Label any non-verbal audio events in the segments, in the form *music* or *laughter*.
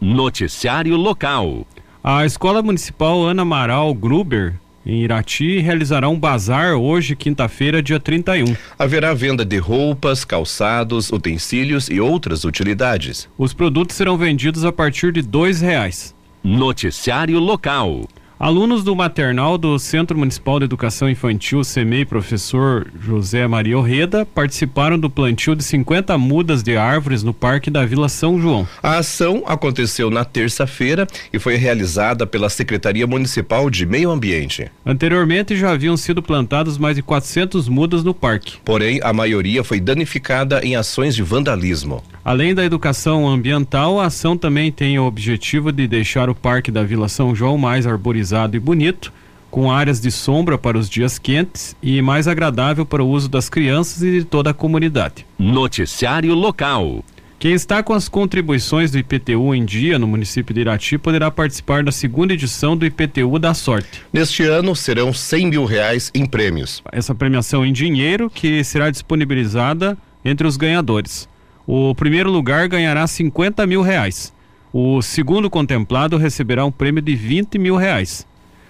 Noticiário Local. A Escola Municipal Ana Amaral Gruber em Irati realizará um bazar hoje, quinta-feira, dia 31. Haverá venda de roupas, calçados, utensílios e outras utilidades. Os produtos serão vendidos a partir de dois reais. Noticiário local. Alunos do maternal do Centro Municipal de Educação Infantil CEMEI professor José Maria Orreda participaram do plantio de 50 mudas de árvores no Parque da Vila São João. A ação aconteceu na terça-feira e foi realizada pela Secretaria Municipal de Meio Ambiente. Anteriormente já haviam sido plantadas mais de 400 mudas no parque. Porém, a maioria foi danificada em ações de vandalismo. Além da educação ambiental, a ação também tem o objetivo de deixar o Parque da Vila São João mais arborizado e bonito, com áreas de sombra para os dias quentes e mais agradável para o uso das crianças e de toda a comunidade. Noticiário local. Quem está com as contribuições do IPTU em dia no município de Irati poderá participar da segunda edição do IPTU da Sorte. Neste ano serão 100 mil reais em prêmios. Essa premiação em dinheiro que será disponibilizada entre os ganhadores. O primeiro lugar ganhará 50 mil reais. O segundo contemplado receberá um prêmio de 20 mil reais.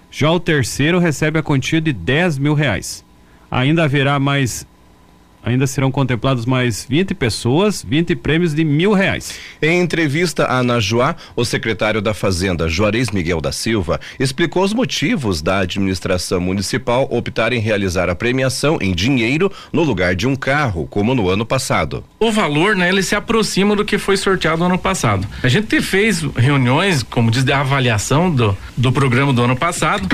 Já o terceiro recebe a quantia de 10 mil reais. Ainda haverá mais Ainda serão contemplados mais 20 pessoas, 20 prêmios de mil reais. Em entrevista à Najuá, o secretário da Fazenda, Juarez Miguel da Silva, explicou os motivos da administração municipal optar em realizar a premiação em dinheiro no lugar de um carro, como no ano passado. O valor, né, ele se aproxima do que foi sorteado no ano passado. A gente fez reuniões, como diz, de avaliação do, do programa do ano passado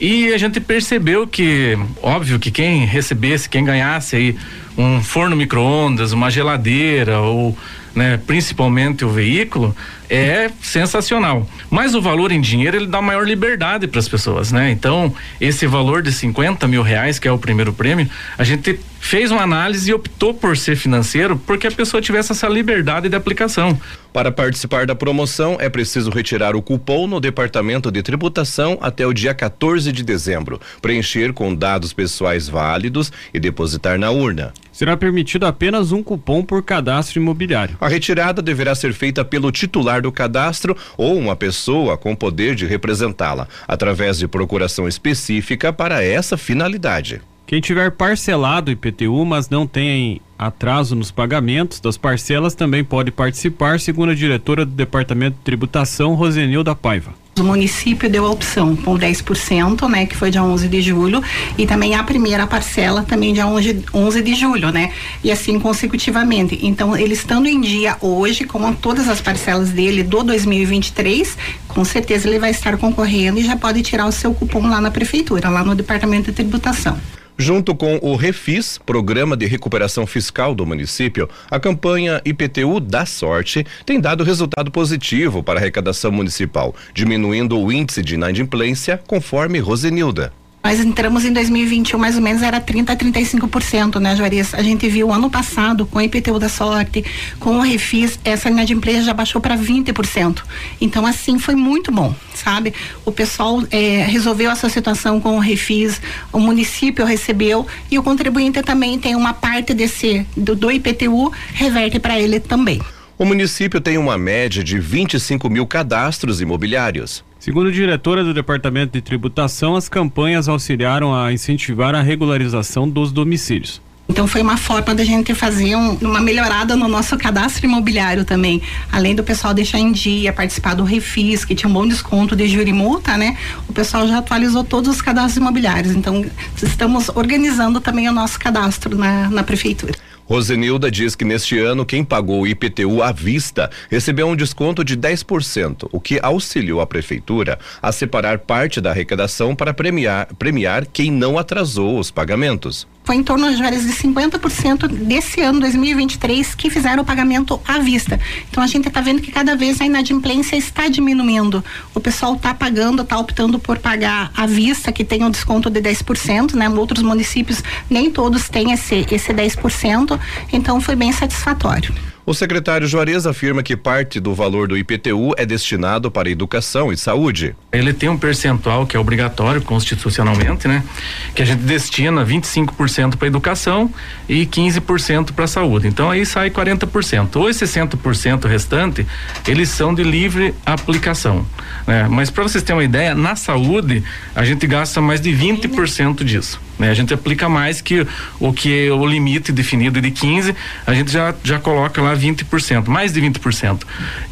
e a gente percebeu que, óbvio, que quem recebesse, quem ganhasse aí um forno micro-ondas, uma geladeira ou né, principalmente o veículo, é sensacional. Mas o valor em dinheiro ele dá maior liberdade para as pessoas, né? Então, esse valor de 50 mil reais, que é o primeiro prêmio, a gente fez uma análise e optou por ser financeiro porque a pessoa tivesse essa liberdade de aplicação. Para participar da promoção, é preciso retirar o cupom no Departamento de Tributação até o dia 14 de dezembro, preencher com dados pessoais válidos e depositar na urna. Será permitido apenas um cupom por cadastro imobiliário. A retirada deverá ser feita pelo titular do cadastro ou uma pessoa com poder de representá-la, através de procuração específica para essa finalidade. Quem tiver parcelado IPTU, mas não tem atraso nos pagamentos das parcelas, também pode participar, segundo a diretora do Departamento de Tributação, Rosenilda Paiva. O município deu a opção com 10%, né, que foi dia 11 de julho, e também a primeira parcela também dia 11, 11 de julho, né? E assim consecutivamente. Então, ele estando em dia hoje, com todas as parcelas dele do 2023, com certeza ele vai estar concorrendo e já pode tirar o seu cupom lá na prefeitura, lá no Departamento de Tributação. Junto com o Refis, Programa de Recuperação Fiscal do município, a campanha IPTU da Sorte tem dado resultado positivo para a arrecadação municipal, diminuindo o índice de inadimplência, conforme Rosenilda. Nós entramos em 2021, mais ou menos era 30 a 35%, né, Juarez? A gente viu ano passado com o IPTU da sorte, com o Refis, essa inadimplência já baixou para 20%. Então, assim, foi muito bom, sabe? O pessoal eh, resolveu essa situação com o Refis, o município recebeu e o contribuinte também tem uma parte desse do, do IPTU reverte para ele também. O município tem uma média de 25 mil cadastros imobiliários. Segundo a diretora do Departamento de Tributação, as campanhas auxiliaram a incentivar a regularização dos domicílios. Então foi uma forma da gente fazer um, uma melhorada no nosso cadastro imobiliário também. Além do pessoal deixar em dia, participar do Refis, que tinha um bom desconto de e multa, né? O pessoal já atualizou todos os cadastros imobiliários. Então estamos organizando também o nosso cadastro na, na prefeitura. Rosenilda diz que neste ano quem pagou o IPTU à vista recebeu um desconto de 10%, o que auxiliou a prefeitura a separar parte da arrecadação para premiar, premiar quem não atrasou os pagamentos foi em torno de 50% desse ano 2023 que fizeram o pagamento à vista. Então a gente está vendo que cada vez a inadimplência está diminuindo. O pessoal está pagando, está optando por pagar à vista, que tem um desconto de 10%, né? Outros municípios nem todos têm esse esse 10%, então foi bem satisfatório. O secretário Juarez afirma que parte do valor do IPTU é destinado para educação e saúde. Ele tem um percentual que é obrigatório constitucionalmente, né? Que a gente destina 25% para educação e 15% para saúde. Então aí sai 40%. Os 60% restante, eles são de livre aplicação, né? Mas para vocês terem uma ideia, na saúde a gente gasta mais de 20% disso. Né? A gente aplica mais que o que é o limite definido de 15, a gente já, já coloca lá 20%, mais de 20%.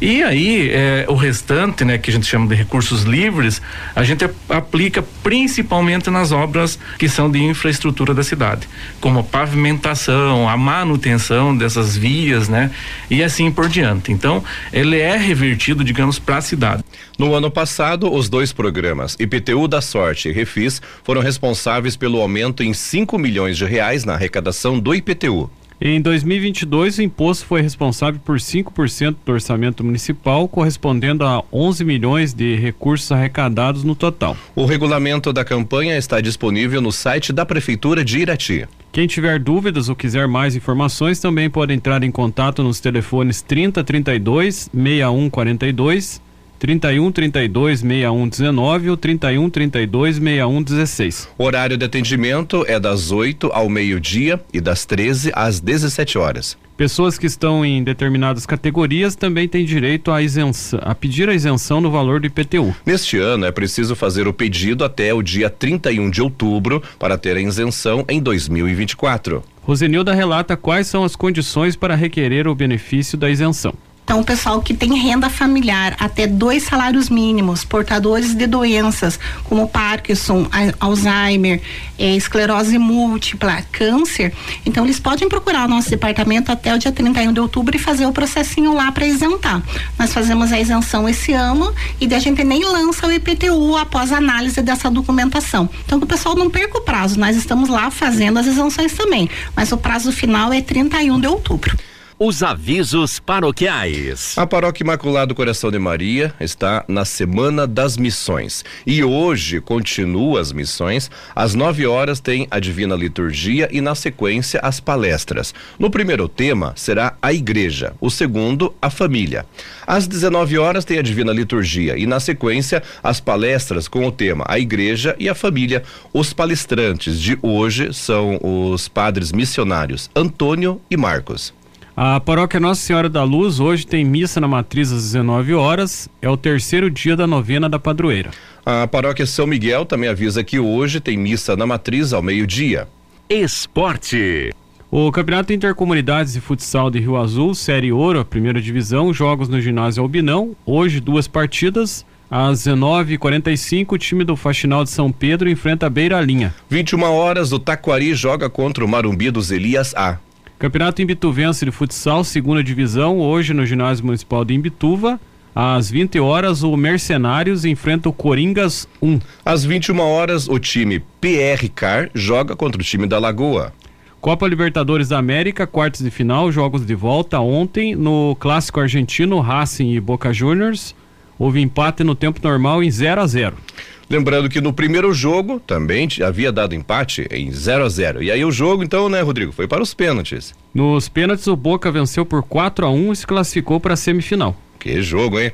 E aí, é, o restante, né, que a gente chama de recursos livres, a gente aplica principalmente nas obras que são de infraestrutura da cidade, como a pavimentação, a manutenção dessas vias, né, e assim por diante. Então, ele é revertido, digamos, para a cidade. No ano passado, os dois programas, IPTU da Sorte e Refis, foram responsáveis pelo aumento em 5 milhões de reais na arrecadação do IPTU. Em 2022, o imposto foi responsável por 5% do orçamento municipal, correspondendo a 11 milhões de recursos arrecadados no total. O regulamento da campanha está disponível no site da Prefeitura de Irati. Quem tiver dúvidas ou quiser mais informações também pode entrar em contato nos telefones 3032 6142 31 32 61 19 ou 31 32 61 16. O horário de atendimento é das 8 ao meio-dia e das 13 às 17 horas. Pessoas que estão em determinadas categorias também têm direito a, isenção, a pedir a isenção no valor do IPTU. Neste ano é preciso fazer o pedido até o dia 31 de outubro para ter a isenção em 2024. Rosenilda relata quais são as condições para requerer o benefício da isenção. Então, o pessoal que tem renda familiar até dois salários mínimos, portadores de doenças como Parkinson, Alzheimer, eh, esclerose múltipla, câncer, então eles podem procurar o nosso departamento até o dia 31 de outubro e fazer o processinho lá para isentar. Nós fazemos a isenção esse ano e a gente nem lança o IPTU após a análise dessa documentação. Então, que o pessoal não perca o prazo, nós estamos lá fazendo as isenções também, mas o prazo final é 31 de outubro. Os avisos paroquiais. A Paróquia Imaculado Coração de Maria está na Semana das Missões e hoje continua as missões. Às 9 horas tem a Divina Liturgia e na sequência as palestras. No primeiro tema será a Igreja, o segundo a Família. Às 19 horas tem a Divina Liturgia e na sequência as palestras com o tema a Igreja e a Família. Os palestrantes de hoje são os padres missionários Antônio e Marcos. A paróquia Nossa Senhora da Luz hoje tem missa na matriz às 19 horas. É o terceiro dia da novena da padroeira. A paróquia São Miguel também avisa que hoje tem missa na matriz ao meio-dia. Esporte. O Campeonato Intercomunidades de Futsal de Rio Azul, Série Ouro, a primeira divisão, jogos no ginásio Albinão. Hoje, duas partidas. Às 19h45, o time do Faxinal de São Pedro enfrenta a Beira Linha. 21 horas, o Taquari joga contra o Marumbi dos Elias A. Campeonato Imbituvense de Futsal, segunda divisão, hoje no ginásio municipal de Imbituva. Às 20 horas, o Mercenários enfrenta o Coringas 1. Às 21 horas, o time PR Car joga contra o time da Lagoa. Copa Libertadores da América, quartos de final, jogos de volta ontem no clássico argentino Racing e Boca Juniors. Houve empate no tempo normal em 0 a 0. Lembrando que no primeiro jogo também havia dado empate em 0 a 0 E aí o jogo, então, né, Rodrigo, foi para os pênaltis. Nos pênaltis, o Boca venceu por 4 a 1 e se classificou para a semifinal. Que jogo, hein?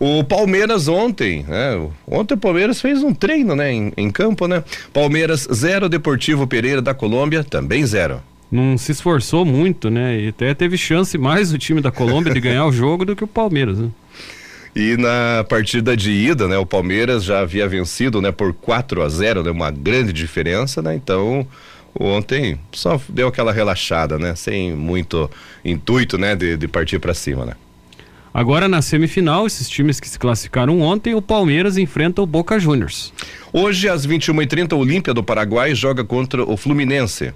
O Palmeiras ontem, né? Ontem o Palmeiras fez um treino, né? Em, em campo, né? Palmeiras 0, Deportivo Pereira da Colômbia também 0 não se esforçou muito, né? E até teve chance mais o time da Colômbia de *laughs* ganhar o jogo do que o Palmeiras, né? E na partida de ida, né, o Palmeiras já havia vencido, né, por 4 a 0, né, uma grande diferença, né? Então, ontem só deu aquela relaxada, né, sem muito intuito, né, de, de partir para cima, né? Agora na semifinal, esses times que se classificaram ontem, o Palmeiras enfrenta o Boca Juniors. Hoje às 21h30, o Olímpia do Paraguai joga contra o Fluminense.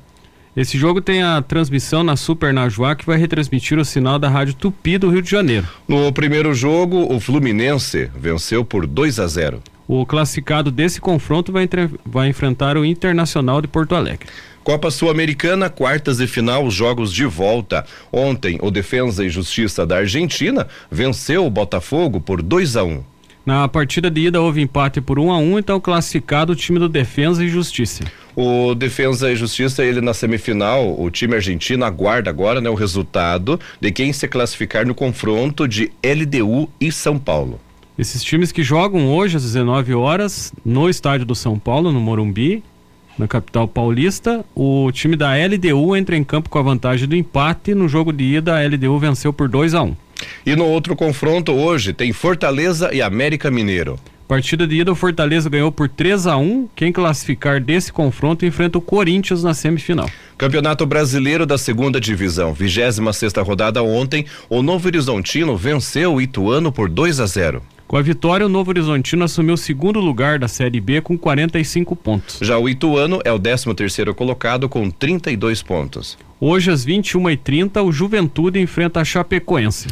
Esse jogo tem a transmissão na Super Najuá que vai retransmitir o sinal da Rádio Tupi do Rio de Janeiro. No primeiro jogo, o Fluminense venceu por 2 a 0. O classificado desse confronto vai, entre... vai enfrentar o Internacional de Porto Alegre. Copa Sul-Americana, quartas de final, jogos de volta. Ontem, o Defensa e Justiça da Argentina venceu o Botafogo por 2 a 1. Na partida de ida houve empate por 1 um a 1 um, então classificado o time do Defensa e Justiça. O Defesa e Justiça, ele na semifinal, o time argentino aguarda agora né, o resultado de quem se classificar no confronto de LDU e São Paulo. Esses times que jogam hoje às 19 horas no estádio do São Paulo, no Morumbi, na capital paulista, o time da LDU entra em campo com a vantagem do empate. No jogo de ida, a LDU venceu por 2 a 1 um. E no outro confronto hoje tem Fortaleza e América Mineiro. Partida de ida, o Fortaleza ganhou por 3 a 1 Quem classificar desse confronto enfrenta o Corinthians na semifinal. Campeonato Brasileiro da Segunda Divisão, 26 sexta rodada ontem, o Novo Horizontino venceu o Ituano por 2 a 0. Com a vitória, o Novo Horizontino assumiu o segundo lugar da Série B com 45 pontos. Já o Ituano é o 13 terceiro colocado com 32 pontos. Hoje, às 21h30, o Juventude enfrenta a Chapecoense.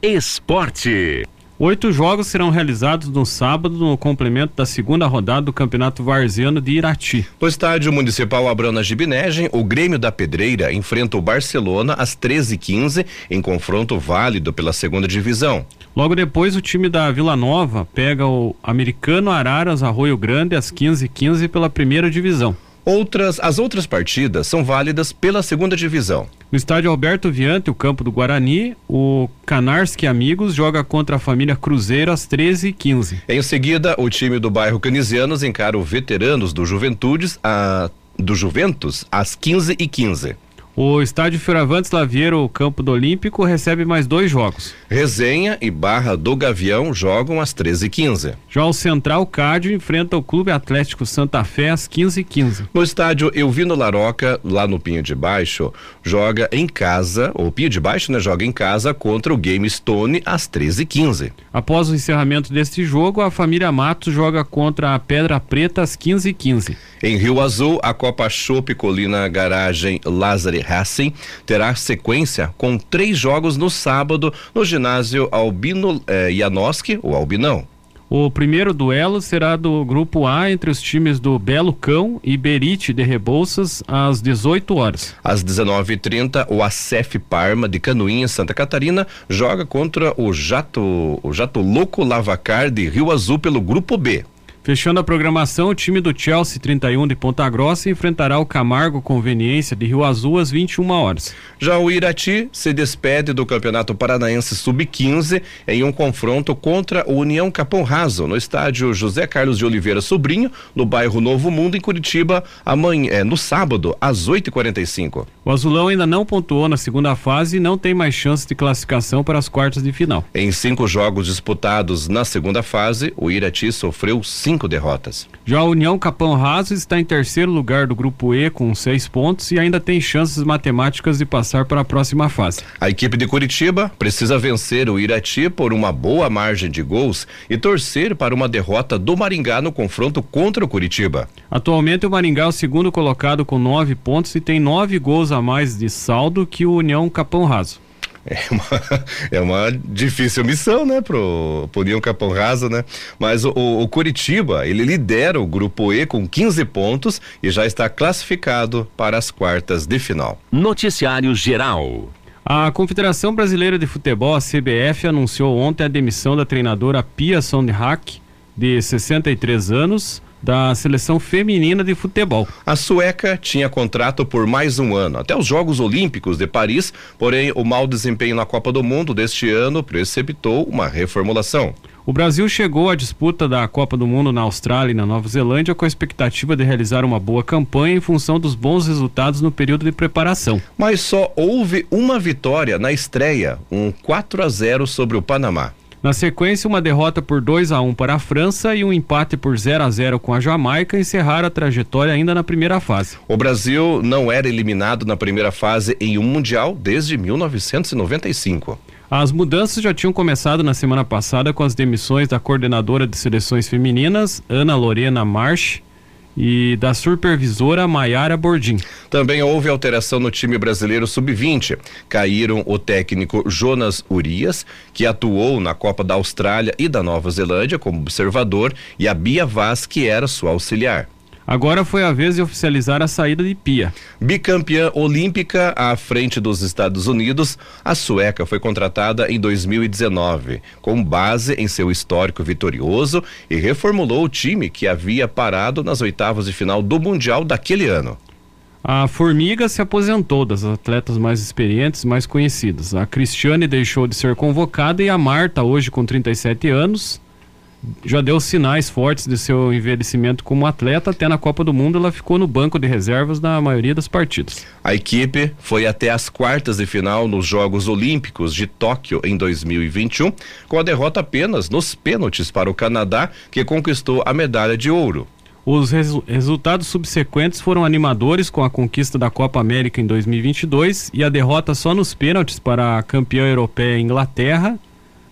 Esporte. Oito jogos serão realizados no sábado no complemento da segunda rodada do Campeonato Varziano de Irati. No estádio municipal Abrana Gibinegem, o Grêmio da Pedreira enfrenta o Barcelona às 13h15 em confronto válido pela segunda divisão. Logo depois, o time da Vila Nova pega o Americano Araras Arroio Grande às 15h15 pela primeira divisão. Outras, as outras partidas são válidas pela segunda divisão. No estádio Alberto Viante, o campo do Guarani, o Canarski Amigos joga contra a família Cruzeiro às 13h15. Em seguida, o time do bairro Canisianos encara o Veteranos do Juventudes a, do Juventus às 15h15. 15. O estádio Fioravantes Laviero, o campo do Olímpico, recebe mais dois jogos. Resenha e Barra do Gavião jogam às 13h15. Já o Central Cádio enfrenta o Clube Atlético Santa Fé às 15h15. No estádio Elvino Laroca, lá no Pinho de Baixo, joga em casa, o Pinho de Baixo, né, joga em casa contra o Game Stone às 13h15. Após o encerramento deste jogo, a família Matos joga contra a Pedra Preta às 15h15. Em Rio Azul, a Copa Chopp Colina Garagem Lázaro Racing terá sequência com três jogos no sábado no ginásio Albino eh, Janoski, o Albinão. O primeiro duelo será do grupo A entre os times do Belo Cão e Berite de Rebouças às 18 horas. Às 19:30, o ACF Parma de Canoinhas, Santa Catarina, joga contra o Jato, o Jato Louco Lavacar de Rio Azul pelo grupo B. Fechando a programação, o time do Chelsea 31 de Ponta Grossa enfrentará o Camargo Conveniência de Rio Azul às 21 horas. Já o Irati se despede do Campeonato Paranaense Sub-15 em um confronto contra o União Capão Raso no estádio José Carlos de Oliveira Sobrinho, no bairro Novo Mundo, em Curitiba, amanhã, é, no sábado, às 8h45. O Azulão ainda não pontuou na segunda fase e não tem mais chance de classificação para as quartas de final. Em cinco jogos disputados na segunda fase, o Irati sofreu cinco cinco derrotas. Já a União Capão Raso está em terceiro lugar do grupo E com seis pontos e ainda tem chances matemáticas de passar para a próxima fase. A equipe de Curitiba precisa vencer o Irati por uma boa margem de gols e torcer para uma derrota do Maringá no confronto contra o Curitiba. Atualmente o Maringá é o segundo colocado com nove pontos e tem nove gols a mais de saldo que o União Capão Raso. É uma, *laughs* é uma difícil missão, né, pro, pro União Capão Raso, né? Mas o, o, Curitiba, ele lidera o grupo E com 15 pontos e já está classificado para as quartas de final. Noticiário Geral. A Confederação Brasileira de Futebol, a CBF, anunciou ontem a demissão da treinadora Pia Sondhack, de 63 anos, da seleção feminina de futebol. A sueca tinha contrato por mais um ano, até os Jogos Olímpicos de Paris, porém o mau desempenho na Copa do Mundo deste ano precipitou uma reformulação. O Brasil chegou à disputa da Copa do Mundo na Austrália e na Nova Zelândia com a expectativa de realizar uma boa campanha em função dos bons resultados no período de preparação. Mas só houve uma vitória na estreia, um 4 a 0 sobre o Panamá. Na sequência, uma derrota por 2 a 1 para a França e um empate por 0 a 0 com a Jamaica encerraram a trajetória ainda na primeira fase. O Brasil não era eliminado na primeira fase em um mundial desde 1995. As mudanças já tinham começado na semana passada com as demissões da coordenadora de seleções femininas, Ana Lorena March, e da supervisora Maiara Bordim. Também houve alteração no time brasileiro sub-20. Caíram o técnico Jonas Urias, que atuou na Copa da Austrália e da Nova Zelândia como observador, e a Bia Vaz, que era sua auxiliar. Agora foi a vez de oficializar a saída de Pia. Bicampeã olímpica à frente dos Estados Unidos, a sueca foi contratada em 2019, com base em seu histórico vitorioso e reformulou o time que havia parado nas oitavas de final do Mundial daquele ano. A Formiga se aposentou das atletas mais experientes, mais conhecidas. A Cristiane deixou de ser convocada e a Marta, hoje com 37 anos, já deu sinais fortes de seu envelhecimento como atleta. Até na Copa do Mundo ela ficou no banco de reservas na maioria das partidas. A equipe foi até as quartas de final nos Jogos Olímpicos de Tóquio em 2021, com a derrota apenas nos pênaltis para o Canadá, que conquistou a medalha de ouro. Os resu resultados subsequentes foram animadores com a conquista da Copa América em 2022 e a derrota só nos pênaltis para a campeã europeia Inglaterra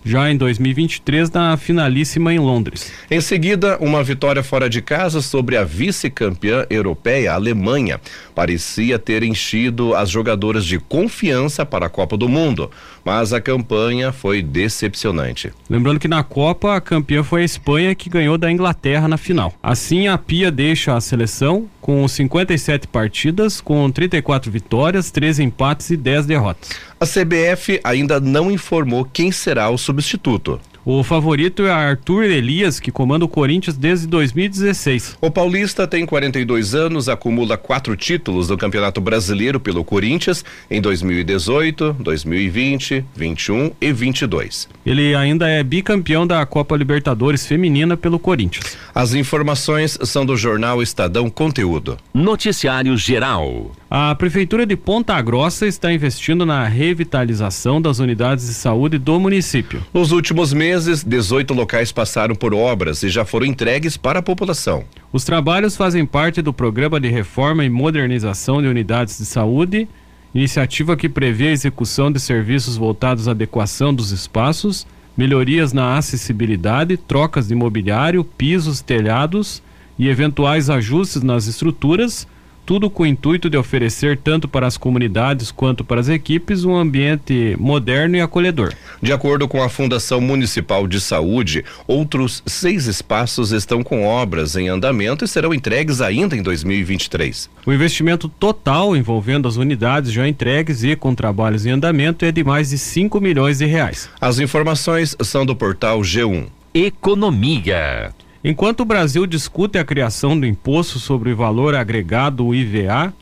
já em 2023 na finalíssima em Londres. Em seguida, uma vitória fora de casa sobre a vice-campeã europeia, a Alemanha. Parecia ter enchido as jogadoras de confiança para a Copa do Mundo, mas a campanha foi decepcionante. Lembrando que na Copa a campeã foi a Espanha que ganhou da Inglaterra na final. Assim, a Pia deixa a seleção com 57 partidas, com 34 vitórias, 13 empates e 10 derrotas. A CBF ainda não informou quem será o substituto. O favorito é Arthur Elias, que comanda o Corinthians desde 2016. O paulista tem 42 anos, acumula quatro títulos do Campeonato Brasileiro pelo Corinthians em 2018, 2020, 21 e 22. Ele ainda é bicampeão da Copa Libertadores Feminina pelo Corinthians. As informações são do jornal Estadão Conteúdo. Noticiário Geral. A Prefeitura de Ponta Grossa está investindo na revitalização das unidades de saúde do município. Nos últimos meses, 18 locais passaram por obras e já foram entregues para a população. Os trabalhos fazem parte do Programa de Reforma e Modernização de Unidades de Saúde, iniciativa que prevê a execução de serviços voltados à adequação dos espaços, melhorias na acessibilidade, trocas de mobiliário, pisos, telhados e eventuais ajustes nas estruturas tudo com o intuito de oferecer tanto para as comunidades quanto para as equipes um ambiente moderno e acolhedor. De acordo com a Fundação Municipal de Saúde, outros seis espaços estão com obras em andamento e serão entregues ainda em 2023. O investimento total envolvendo as unidades já entregues e com trabalhos em andamento é de mais de 5 milhões de reais. As informações são do portal G1. Economia. Enquanto o Brasil discute a criação do imposto sobre o valor agregado, o IVA,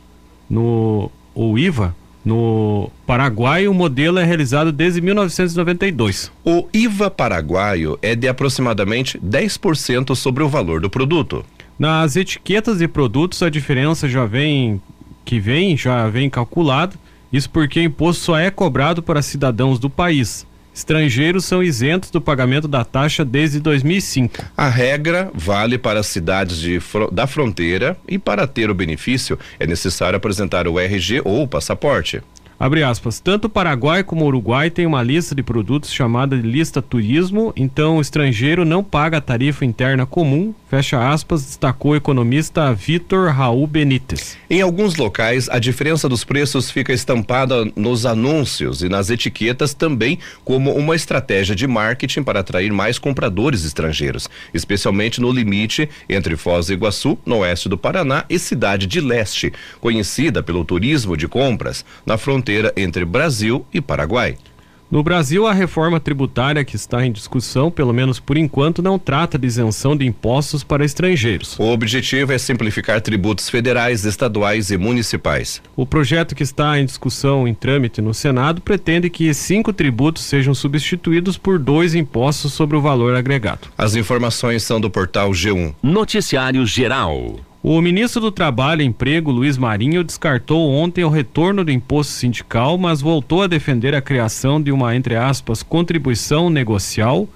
no, ou IVA, no Paraguai, o modelo é realizado desde 1992. O IVA paraguaio é de aproximadamente 10% sobre o valor do produto. Nas etiquetas de produtos, a diferença já vem que vem já vem calculada. Isso porque o imposto só é cobrado para cidadãos do país. Estrangeiros são isentos do pagamento da taxa desde 2005. A regra vale para as cidades de, da fronteira e para ter o benefício é necessário apresentar o RG ou o passaporte. Abre aspas. Tanto Paraguai como Uruguai têm uma lista de produtos chamada de lista turismo, então o estrangeiro não paga a tarifa interna comum, fecha aspas, destacou o economista Vitor Raul Benítez. Em alguns locais, a diferença dos preços fica estampada nos anúncios e nas etiquetas também como uma estratégia de marketing para atrair mais compradores estrangeiros, especialmente no limite entre Foz do Iguaçu, no oeste do Paraná, e Cidade de Leste, conhecida pelo turismo de compras, na fronteira fronteira entre Brasil e Paraguai. No Brasil, a reforma tributária que está em discussão, pelo menos por enquanto, não trata de isenção de impostos para estrangeiros. O objetivo é simplificar tributos federais, estaduais e municipais. O projeto que está em discussão em trâmite no Senado pretende que cinco tributos sejam substituídos por dois impostos sobre o valor agregado. As informações são do portal G1. Noticiário Geral. O ministro do Trabalho e Emprego, Luiz Marinho, descartou ontem o retorno do imposto sindical, mas voltou a defender a criação de uma, entre aspas, contribuição negocial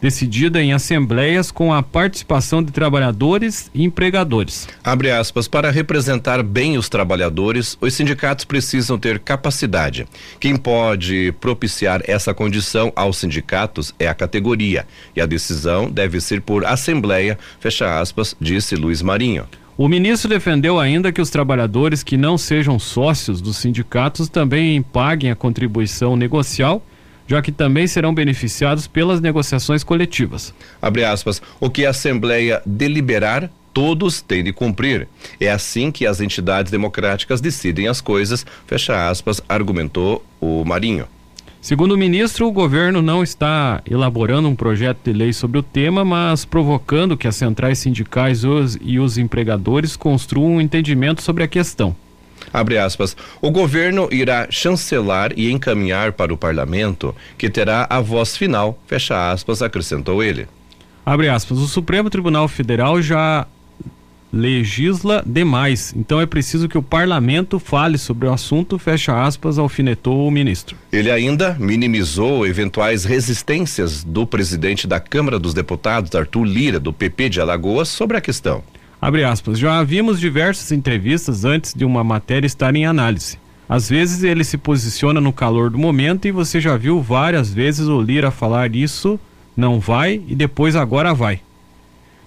decidida em assembleias com a participação de trabalhadores e empregadores. Abre aspas, para representar bem os trabalhadores, os sindicatos precisam ter capacidade. Quem pode propiciar essa condição aos sindicatos é a categoria, e a decisão deve ser por assembleia, fecha aspas, disse Luiz Marinho. O ministro defendeu ainda que os trabalhadores que não sejam sócios dos sindicatos também paguem a contribuição negocial já que também serão beneficiados pelas negociações coletivas. Abre aspas, o que a Assembleia deliberar todos têm de cumprir. É assim que as entidades democráticas decidem as coisas, fecha aspas, argumentou o Marinho. Segundo o ministro, o governo não está elaborando um projeto de lei sobre o tema, mas provocando que as centrais sindicais e os empregadores construam um entendimento sobre a questão. Abre aspas. O governo irá chancelar e encaminhar para o parlamento, que terá a voz final, fecha aspas, acrescentou ele. Abre aspas. O Supremo Tribunal Federal já legisla demais. Então é preciso que o parlamento fale sobre o assunto, fecha aspas, alfinetou o ministro. Ele ainda minimizou eventuais resistências do presidente da Câmara dos Deputados, Arthur Lira, do PP de Alagoas, sobre a questão. Abre aspas. Já vimos diversas entrevistas antes de uma matéria estar em análise. Às vezes ele se posiciona no calor do momento e você já viu várias vezes o Lira falar isso, não vai e depois agora vai.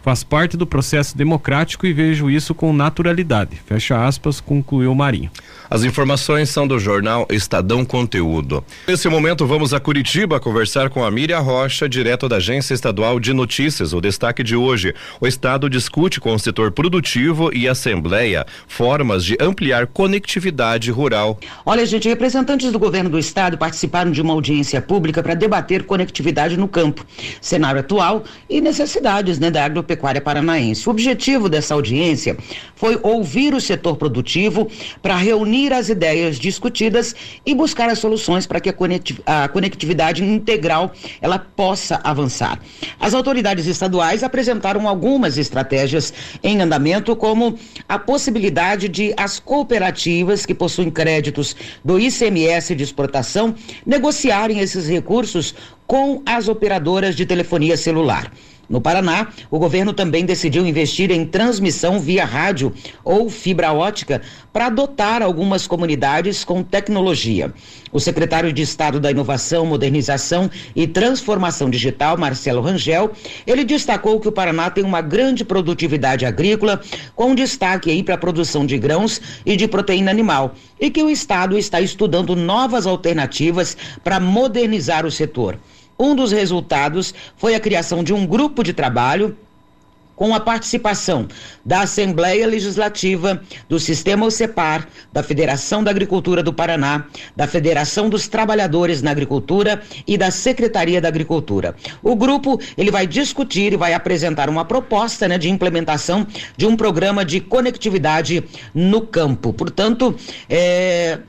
Faz parte do processo democrático e vejo isso com naturalidade. Fecha aspas, concluiu Marinho. As informações são do jornal Estadão Conteúdo. Nesse momento, vamos a Curitiba conversar com a Miriam Rocha, direto da Agência Estadual de Notícias. O destaque de hoje: o Estado discute com o setor produtivo e Assembleia formas de ampliar conectividade rural. Olha, gente, representantes do governo do Estado participaram de uma audiência pública para debater conectividade no campo, cenário atual e necessidades né, da agropecuária agropecuária paranaense. O objetivo dessa audiência foi ouvir o setor produtivo para reunir as ideias discutidas e buscar as soluções para que a conectividade integral ela possa avançar. As autoridades estaduais apresentaram algumas estratégias em andamento, como a possibilidade de as cooperativas que possuem créditos do ICMS de exportação negociarem esses recursos com as operadoras de telefonia celular. No Paraná, o governo também decidiu investir em transmissão via rádio ou fibra ótica para dotar algumas comunidades com tecnologia. O secretário de Estado da Inovação, Modernização e Transformação Digital, Marcelo Rangel, ele destacou que o Paraná tem uma grande produtividade agrícola, com destaque aí para a produção de grãos e de proteína animal, e que o Estado está estudando novas alternativas para modernizar o setor. Um dos resultados foi a criação de um grupo de trabalho com a participação da Assembleia Legislativa, do Sistema OCEPAR, da Federação da Agricultura do Paraná, da Federação dos Trabalhadores na Agricultura e da Secretaria da Agricultura. O grupo ele vai discutir e vai apresentar uma proposta né, de implementação de um programa de conectividade no campo. Portanto, é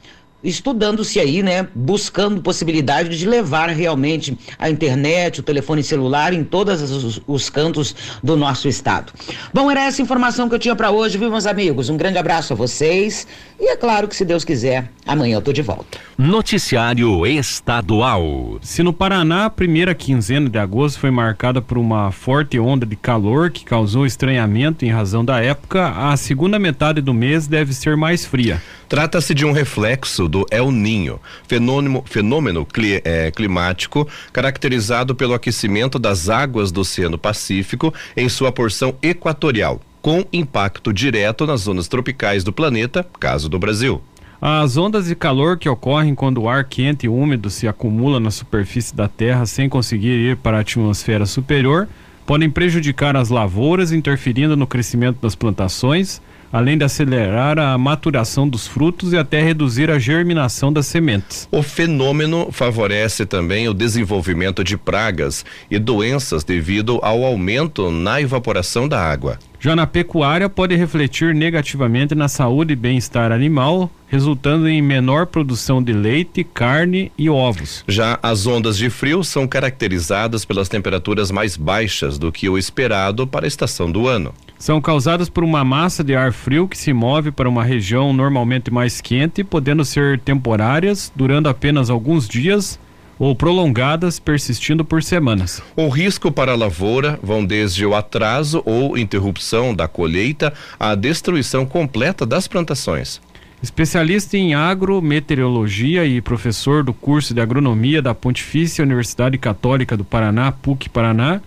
estudando-se aí, né, buscando possibilidade de levar realmente a internet, o telefone celular em todos os, os cantos do nosso estado. Bom, era essa informação que eu tinha para hoje, viu, meus amigos? Um grande abraço a vocês e é claro que se Deus quiser, amanhã eu tô de volta. Noticiário Estadual. Se no Paraná a primeira quinzena de agosto foi marcada por uma forte onda de calor que causou estranhamento em razão da época, a segunda metade do mês deve ser mais fria. Trata-se de um reflexo do El Ninho, fenômeno, fenômeno cli, é, climático caracterizado pelo aquecimento das águas do Oceano Pacífico em sua porção equatorial, com impacto direto nas zonas tropicais do planeta, caso do Brasil. As ondas de calor que ocorrem quando o ar quente e úmido se acumula na superfície da Terra sem conseguir ir para a atmosfera superior podem prejudicar as lavouras, interferindo no crescimento das plantações além de acelerar a maturação dos frutos e até reduzir a germinação das sementes. O fenômeno favorece também o desenvolvimento de pragas e doenças devido ao aumento na evaporação da água. Já na pecuária, pode refletir negativamente na saúde e bem-estar animal, resultando em menor produção de leite, carne e ovos. Já as ondas de frio são caracterizadas pelas temperaturas mais baixas do que o esperado para a estação do ano. São causadas por uma massa de ar frio que se move para uma região normalmente mais quente, podendo ser temporárias, durando apenas alguns dias ou prolongadas, persistindo por semanas. O risco para a lavoura vão desde o atraso ou interrupção da colheita à destruição completa das plantações. Especialista em agrometeorologia e professor do curso de agronomia da Pontifícia Universidade Católica do Paraná, PUC Paraná,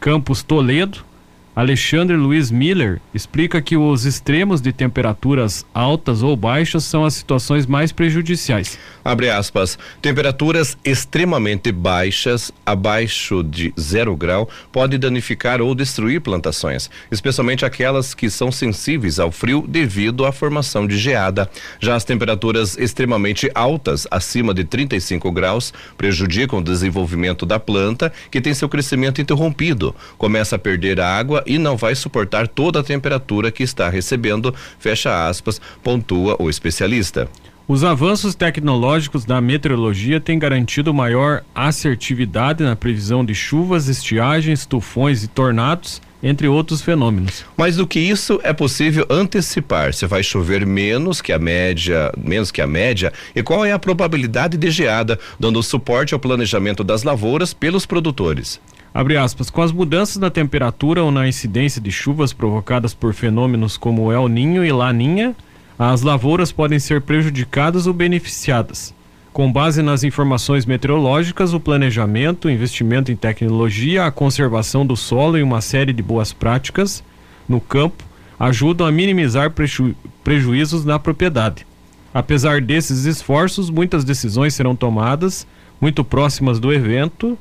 campus Toledo, Alexandre Luiz Miller explica que os extremos de temperaturas altas ou baixas são as situações mais prejudiciais. Abre aspas. Temperaturas extremamente baixas, abaixo de zero grau, podem danificar ou destruir plantações, especialmente aquelas que são sensíveis ao frio devido à formação de geada. Já as temperaturas extremamente altas, acima de 35 graus, prejudicam o desenvolvimento da planta, que tem seu crescimento interrompido, começa a perder água e não vai suportar toda a temperatura que está recebendo, fecha aspas, pontua o especialista. Os avanços tecnológicos da meteorologia têm garantido maior assertividade na previsão de chuvas, estiagens, tufões e tornados, entre outros fenômenos. Mais do que isso, é possível antecipar se vai chover menos que a média, menos que a média, e qual é a probabilidade de geada, dando suporte ao planejamento das lavouras pelos produtores. Abre aspas, com as mudanças na temperatura ou na incidência de chuvas provocadas por fenômenos como El Ninho e Laninha, as lavouras podem ser prejudicadas ou beneficiadas. Com base nas informações meteorológicas, o planejamento, investimento em tecnologia, a conservação do solo e uma série de boas práticas no campo ajudam a minimizar preju prejuízos na propriedade. Apesar desses esforços, muitas decisões serão tomadas muito próximas do evento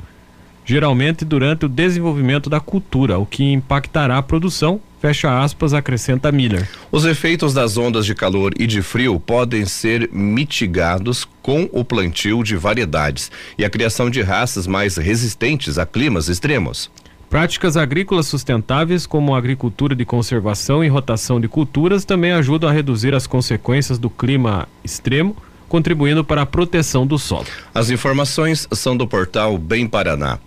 geralmente durante o desenvolvimento da cultura, o que impactará a produção, fecha aspas, acrescenta Miller. Os efeitos das ondas de calor e de frio podem ser mitigados com o plantio de variedades e a criação de raças mais resistentes a climas extremos. Práticas agrícolas sustentáveis, como agricultura de conservação e rotação de culturas, também ajudam a reduzir as consequências do clima extremo, contribuindo para a proteção do solo. As informações são do portal Bem Paraná.